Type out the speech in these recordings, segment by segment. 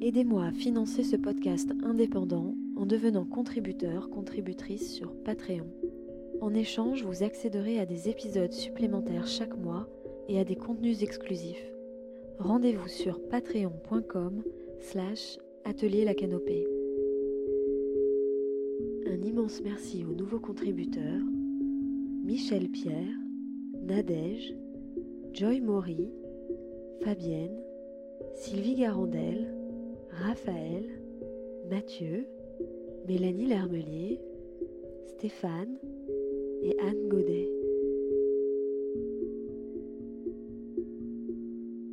Aidez-moi à financer ce podcast indépendant en devenant contributeur, contributrice sur Patreon. En échange, vous accéderez à des épisodes supplémentaires chaque mois et à des contenus exclusifs. Rendez-vous sur patreon.com slash atelier la canopée. Un immense merci aux nouveaux contributeurs Michel Pierre, Nadège, Joy Maury, Fabienne, Sylvie Garandel, Raphaël, Mathieu, Mélanie Lermelier, Stéphane et Anne Godet.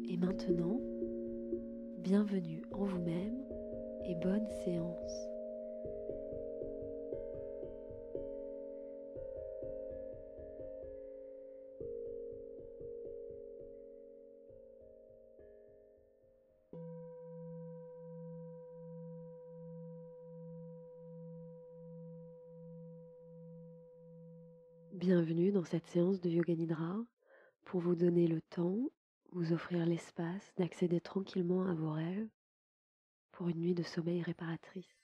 Et maintenant, bienvenue en vous-même et bonne séance. Bienvenue dans cette séance de Yoga Nidra pour vous donner le temps, vous offrir l'espace d'accéder tranquillement à vos rêves pour une nuit de sommeil réparatrice.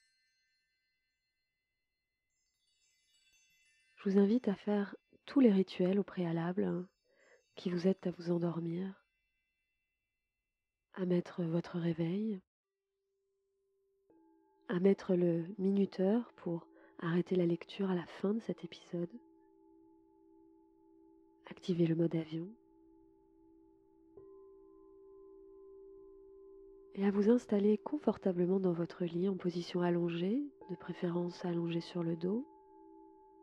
Je vous invite à faire tous les rituels au préalable qui vous aident à vous endormir, à mettre votre réveil, à mettre le minuteur pour arrêter la lecture à la fin de cet épisode Activez le mode avion. Et à vous installer confortablement dans votre lit en position allongée, de préférence allongée sur le dos,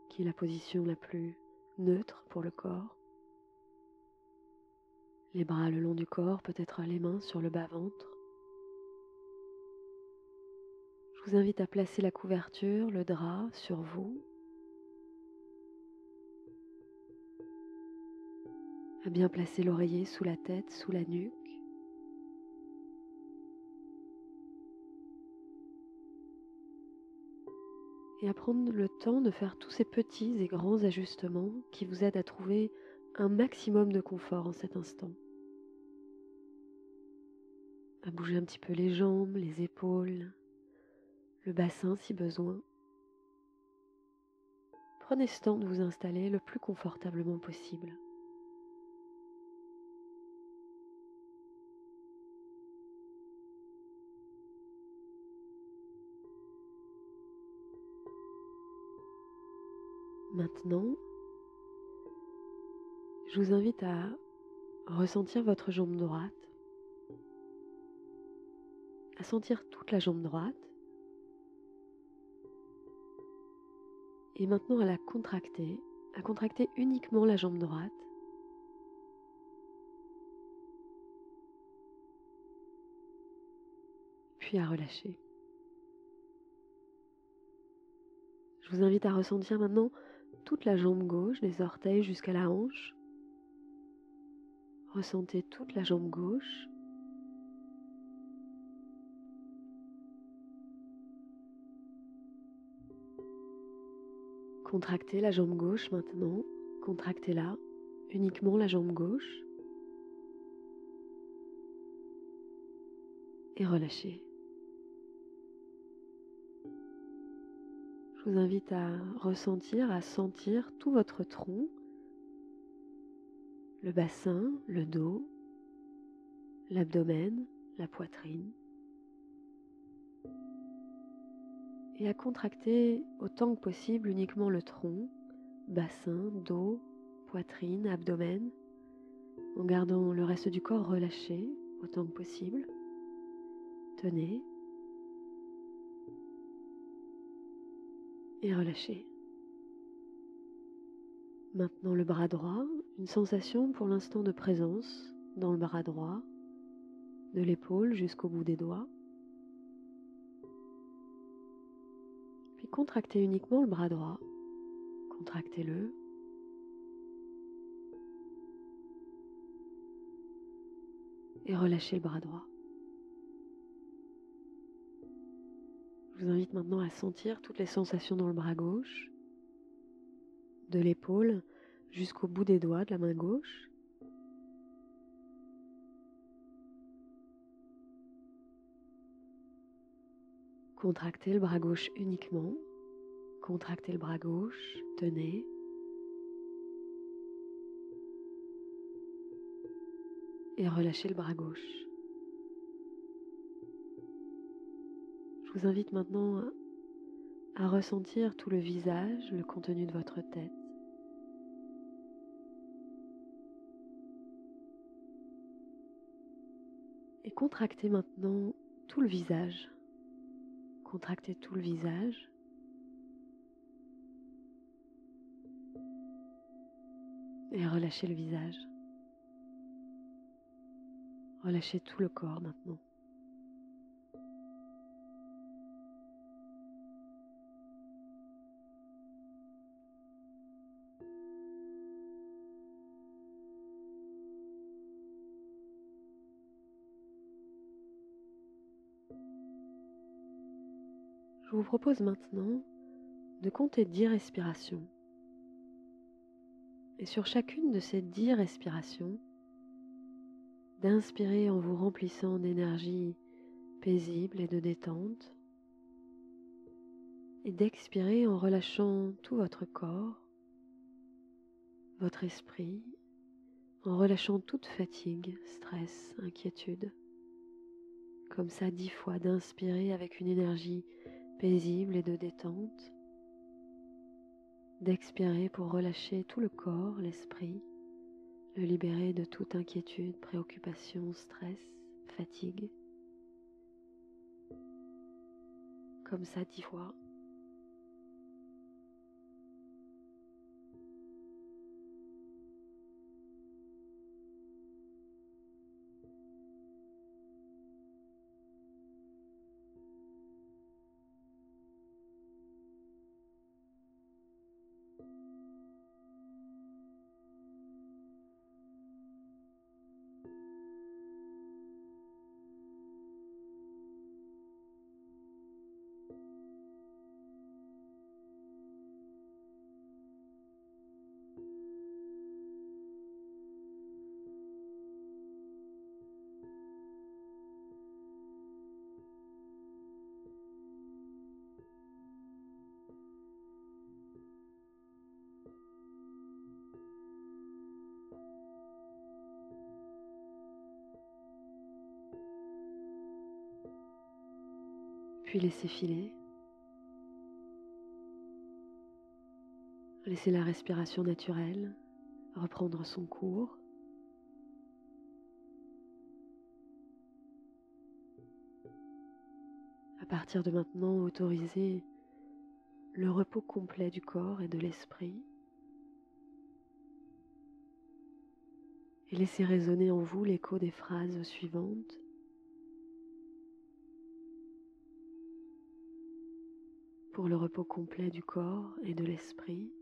qui est la position la plus neutre pour le corps. Les bras le long du corps, peut-être les mains sur le bas-ventre. Je vous invite à placer la couverture, le drap sur vous à bien placer l'oreiller sous la tête, sous la nuque. Et à prendre le temps de faire tous ces petits et grands ajustements qui vous aident à trouver un maximum de confort en cet instant. À bouger un petit peu les jambes, les épaules, le bassin si besoin. Prenez ce temps de vous installer le plus confortablement possible. Maintenant, je vous invite à ressentir votre jambe droite, à sentir toute la jambe droite, et maintenant à la contracter, à contracter uniquement la jambe droite. Puis à relâcher. Je vous invite à ressentir maintenant toute la jambe gauche, des orteils jusqu'à la hanche. Ressentez toute la jambe gauche. Contractez la jambe gauche maintenant. Contractez-la, uniquement la jambe gauche. Et relâchez. Vous invite à ressentir, à sentir tout votre tronc, le bassin, le dos, l'abdomen, la poitrine. Et à contracter autant que possible uniquement le tronc, bassin, dos, poitrine, abdomen, en gardant le reste du corps relâché autant que possible. Tenez. Et relâchez. Maintenant le bras droit, une sensation pour l'instant de présence dans le bras droit, de l'épaule jusqu'au bout des doigts. Puis contractez uniquement le bras droit. Contractez-le. Et relâchez le bras droit. Je vous invite maintenant à sentir toutes les sensations dans le bras gauche, de l'épaule jusqu'au bout des doigts de la main gauche. Contractez le bras gauche uniquement. Contractez le bras gauche, tenez. Et relâchez le bras gauche. Je vous invite maintenant à ressentir tout le visage, le contenu de votre tête. Et contractez maintenant tout le visage. Contractez tout le visage. Et relâchez le visage. Relâchez tout le corps maintenant. Je vous propose maintenant de compter 10 respirations. Et sur chacune de ces 10 respirations, d'inspirer en vous remplissant d'énergie paisible et de détente, et d'expirer en relâchant tout votre corps, votre esprit, en relâchant toute fatigue, stress, inquiétude. Comme ça, dix fois d'inspirer avec une énergie paisible et de détente, d'expirer pour relâcher tout le corps, l'esprit, le libérer de toute inquiétude, préoccupation, stress, fatigue. Comme ça dix fois. Puis laissez filer. Laissez la respiration naturelle reprendre son cours. À partir de maintenant, autorisez le repos complet du corps et de l'esprit. Et laissez résonner en vous l'écho des phrases suivantes. Pour le repos complet du corps et de l'esprit.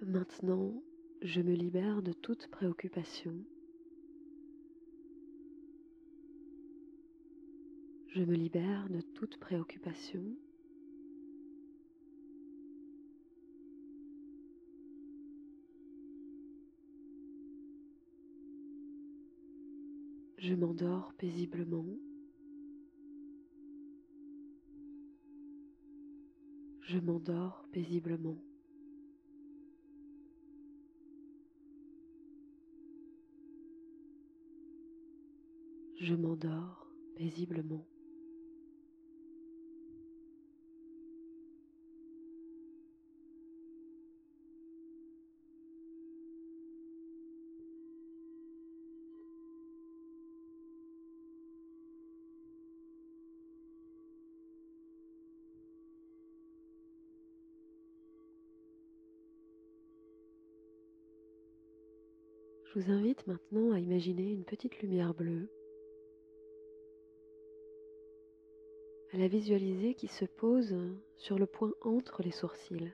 Maintenant, je me libère de toute préoccupation. Je me libère de toute préoccupation. Je m'endors paisiblement. Je m'endors paisiblement. Je m'endors paisiblement. Je vous invite maintenant à imaginer une petite lumière bleue, à la visualiser qui se pose sur le point entre les sourcils,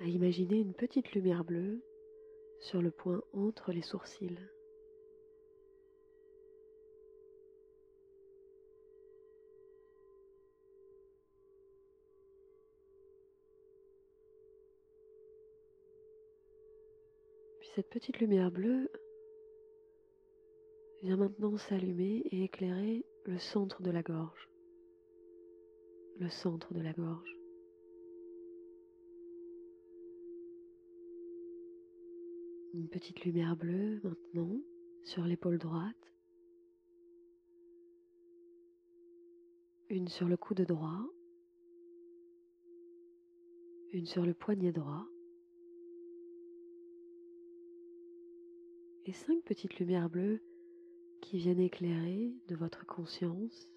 à imaginer une petite lumière bleue sur le point entre les sourcils. Cette petite lumière bleue vient maintenant s'allumer et éclairer le centre de la gorge. Le centre de la gorge. Une petite lumière bleue maintenant sur l'épaule droite. Une sur le coude droit. Une sur le poignet droit. Et cinq petites lumières bleues qui viennent éclairer de votre conscience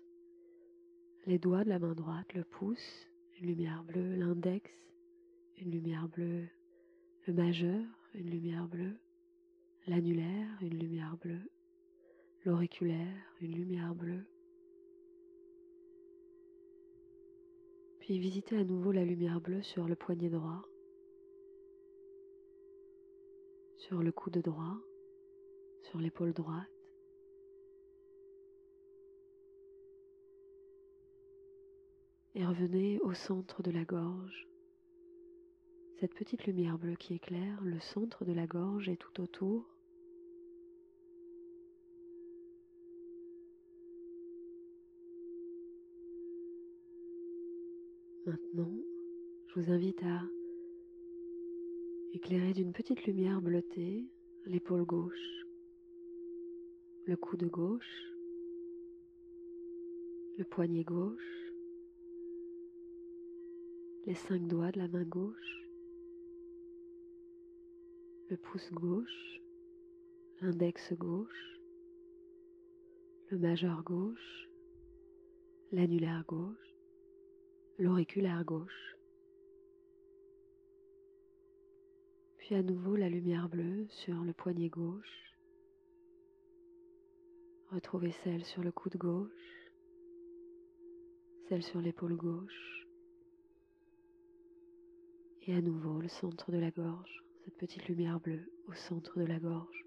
les doigts de la main droite, le pouce, une lumière bleue, l'index, une lumière bleue, le majeur, une lumière bleue, l'annulaire, une lumière bleue, l'auriculaire, une lumière bleue. Puis visitez à nouveau la lumière bleue sur le poignet droit, sur le coude droit, sur l'épaule droite, et revenez au centre de la gorge. Cette petite lumière bleue qui éclaire le centre de la gorge et tout autour. Maintenant, je vous invite à éclairer d'une petite lumière bleutée l'épaule gauche, le coude gauche, le poignet gauche, les cinq doigts de la main gauche, le pouce gauche, l'index gauche, le majeur gauche, l'annulaire gauche, l'auriculaire gauche. Puis à nouveau la lumière bleue sur le poignet gauche. Retrouvez celle sur le coude gauche, celle sur l'épaule gauche, et à nouveau le centre de la gorge, cette petite lumière bleue au centre de la gorge.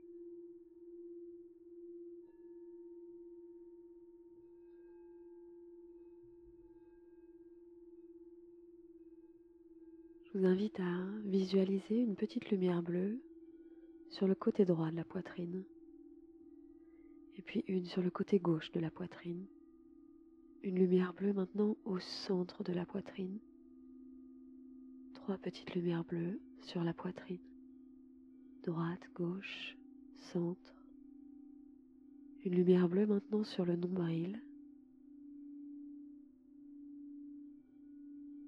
Je vous invite à visualiser une petite lumière bleue sur le côté droit de la poitrine et puis une sur le côté gauche de la poitrine. Une lumière bleue maintenant au centre de la poitrine trois petites lumières bleues sur la poitrine, droite, gauche, centre. Une lumière bleue maintenant sur le nombril.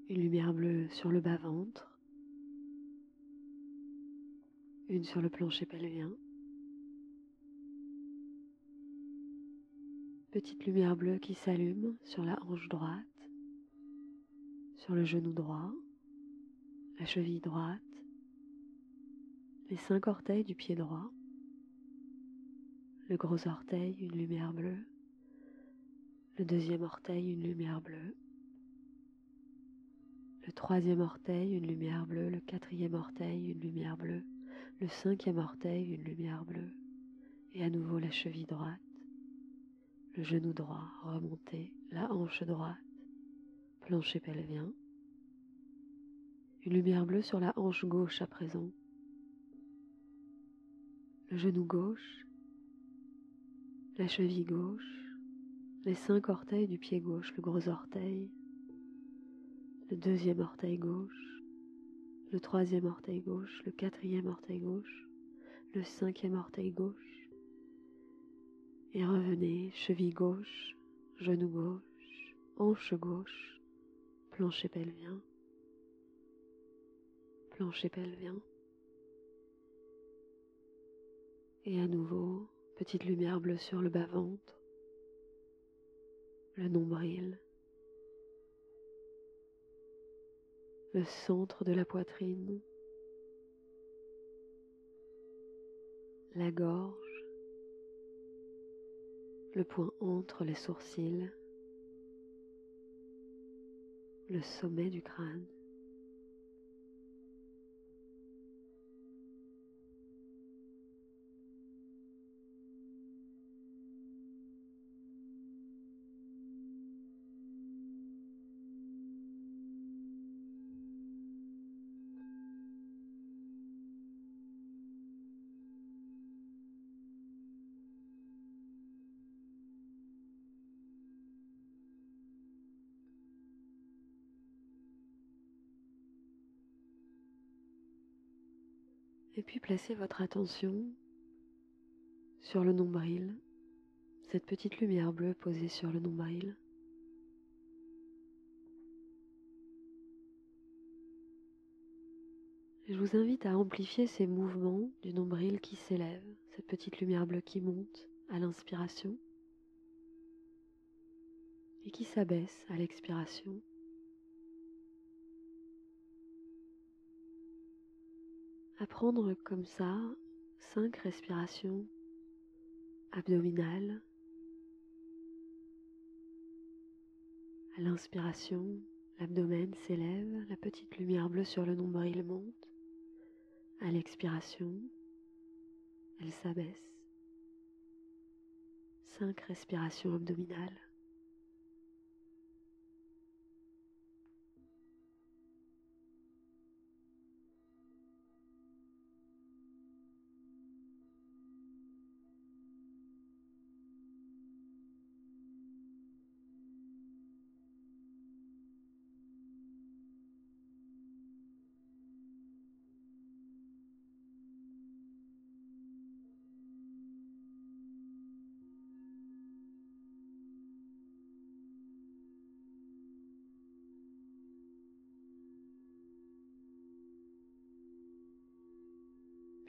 Une lumière bleue sur le bas-ventre. Une sur le plancher pelvien. Petite lumière bleue qui s'allume sur la hanche droite, sur le genou droit la cheville droite, les cinq orteils du pied droit, le gros orteil, une lumière bleue, le deuxième orteil, une lumière bleue, le troisième orteil, une lumière bleue, le quatrième orteil, une lumière bleue, le cinquième orteil, une lumière bleue, et à nouveau la cheville droite, le genou droit remonté, la hanche droite, plancher pelvien, une lumière bleue sur la hanche gauche à présent. Le genou gauche, la cheville gauche, les cinq orteils du pied gauche, le gros orteil, le deuxième orteil gauche, le troisième orteil gauche, le quatrième orteil gauche, le cinquième orteil gauche. Et revenez, cheville gauche, genou gauche, hanche gauche, plancher pelvien plancher pelvien. Et à nouveau, petite lumière bleue sur le bas-ventre, le nombril, le centre de la poitrine, la gorge, le point entre les sourcils, le sommet du crâne. Et puis placez votre attention sur le nombril, cette petite lumière bleue posée sur le nombril. je vous invite à amplifier ces mouvements du nombril qui s'élève, cette petite lumière bleue qui monte à l'inspiration et qui s'abaisse à l'expiration. Prendre comme ça cinq respirations abdominales. À l'inspiration, l'abdomen s'élève, la petite lumière bleue sur le nombril monte. À l'expiration, elle s'abaisse. Cinq respirations abdominales.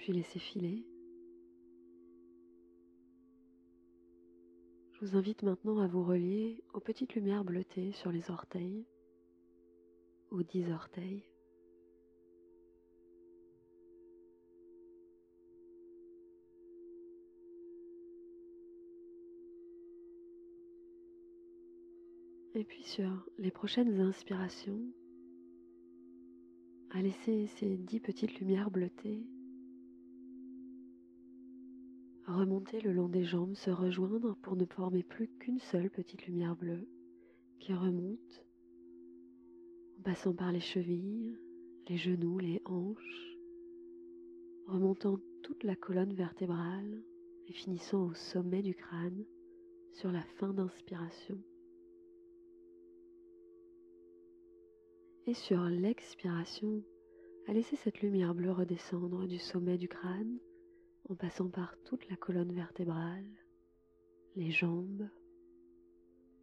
Puis laissez filer. Je vous invite maintenant à vous relier aux petites lumières bleutées sur les orteils, aux dix orteils. Et puis sur les prochaines inspirations, à laisser ces dix petites lumières bleutées remonter le long des jambes, se rejoindre pour ne former plus qu'une seule petite lumière bleue qui remonte en passant par les chevilles, les genoux, les hanches, remontant toute la colonne vertébrale et finissant au sommet du crâne sur la fin d'inspiration. Et sur l'expiration, à laisser cette lumière bleue redescendre du sommet du crâne en passant par toute la colonne vertébrale, les jambes,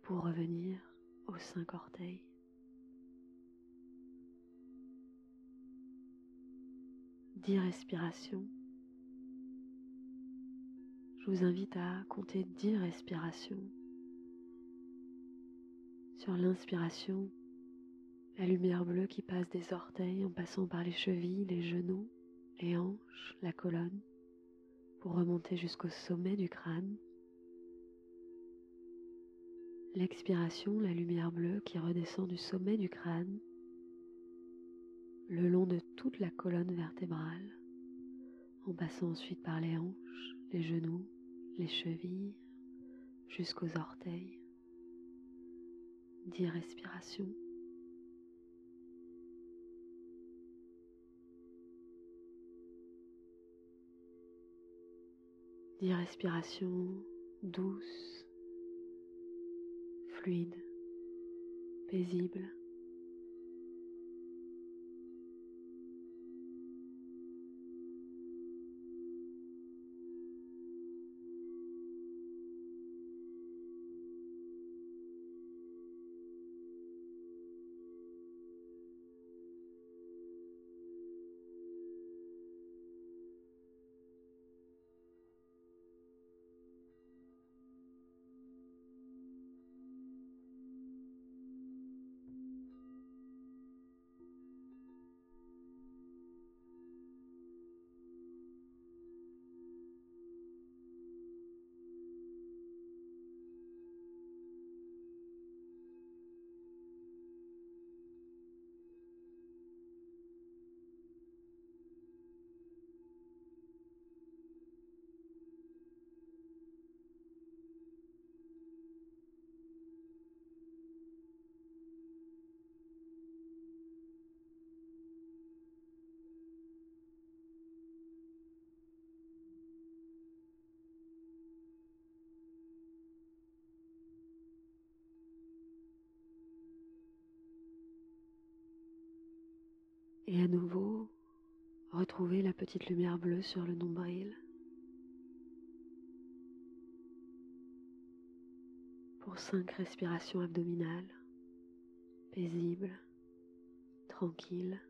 pour revenir aux cinq orteils. Dix respirations. Je vous invite à compter dix respirations. Sur l'inspiration, la lumière bleue qui passe des orteils en passant par les chevilles, les genoux, les hanches, la colonne pour remonter jusqu'au sommet du crâne. L'expiration, la lumière bleue qui redescend du sommet du crâne le long de toute la colonne vertébrale, en passant ensuite par les hanches, les genoux, les chevilles, jusqu'aux orteils. Dix respirations. Dix respirations douces, fluides, paisibles. Et à nouveau, retrouvez la petite lumière bleue sur le nombril. Pour cinq respirations abdominales, paisibles, tranquilles.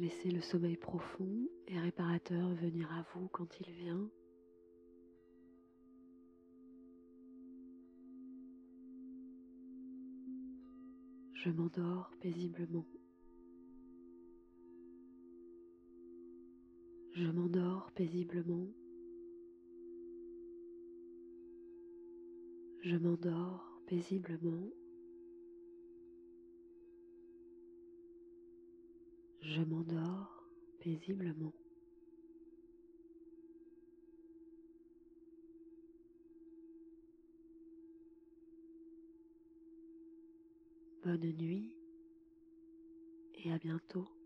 Laissez le sommeil profond et réparateur venir à vous quand il vient. Je m'endors paisiblement. Je m'endors paisiblement. Je m'endors paisiblement. Je m'endors paisiblement. Bonne nuit et à bientôt.